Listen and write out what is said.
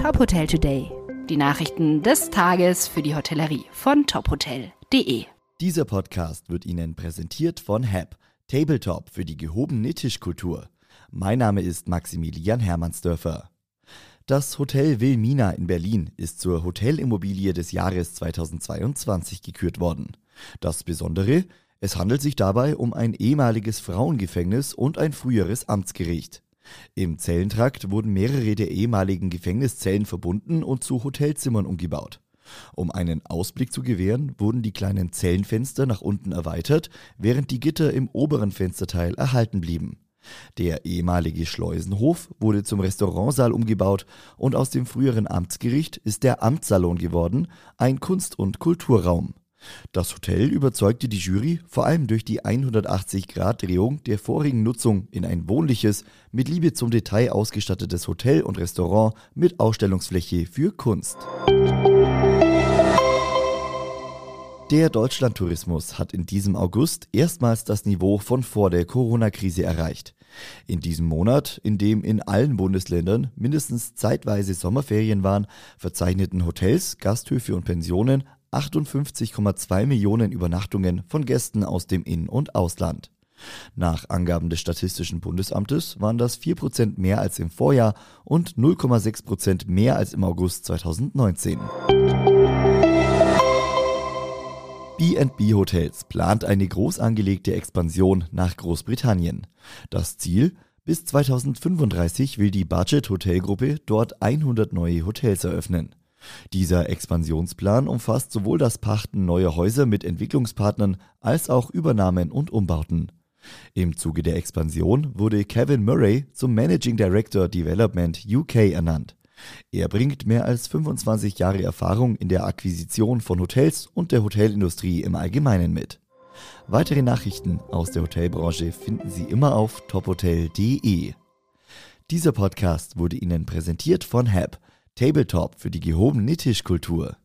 Top Hotel Today. Die Nachrichten des Tages für die Hotellerie von tophotel.de. Dieser Podcast wird Ihnen präsentiert von HAP, Tabletop für die gehobene Tischkultur. Mein Name ist Maximilian Hermannsdörfer. Das Hotel Wilmina in Berlin ist zur Hotelimmobilie des Jahres 2022 gekürt worden. Das Besondere, es handelt sich dabei um ein ehemaliges Frauengefängnis und ein früheres Amtsgericht. Im Zellentrakt wurden mehrere der ehemaligen Gefängniszellen verbunden und zu Hotelzimmern umgebaut. Um einen Ausblick zu gewähren, wurden die kleinen Zellenfenster nach unten erweitert, während die Gitter im oberen Fensterteil erhalten blieben. Der ehemalige Schleusenhof wurde zum Restaurantsaal umgebaut und aus dem früheren Amtsgericht ist der Amtssalon geworden, ein Kunst- und Kulturraum. Das Hotel überzeugte die Jury vor allem durch die 180-Grad-Drehung der vorigen Nutzung in ein wohnliches, mit Liebe zum Detail ausgestattetes Hotel und Restaurant mit Ausstellungsfläche für Kunst. Der Deutschlandtourismus hat in diesem August erstmals das Niveau von vor der Corona-Krise erreicht. In diesem Monat, in dem in allen Bundesländern mindestens zeitweise Sommerferien waren, verzeichneten Hotels, Gasthöfe und Pensionen 58,2 Millionen Übernachtungen von Gästen aus dem In- und Ausland. Nach Angaben des Statistischen Bundesamtes waren das 4% mehr als im Vorjahr und 0,6% mehr als im August 2019. B&B Hotels plant eine groß angelegte Expansion nach Großbritannien. Das Ziel? Bis 2035 will die Budget Hotelgruppe dort 100 neue Hotels eröffnen. Dieser Expansionsplan umfasst sowohl das Pachten neuer Häuser mit Entwicklungspartnern als auch Übernahmen und Umbauten. Im Zuge der Expansion wurde Kevin Murray zum Managing Director Development UK ernannt. Er bringt mehr als 25 Jahre Erfahrung in der Akquisition von Hotels und der Hotelindustrie im Allgemeinen mit. Weitere Nachrichten aus der Hotelbranche finden Sie immer auf tophotel.de. Dieser Podcast wurde Ihnen präsentiert von HAP, Tabletop für die gehobene Tischkultur.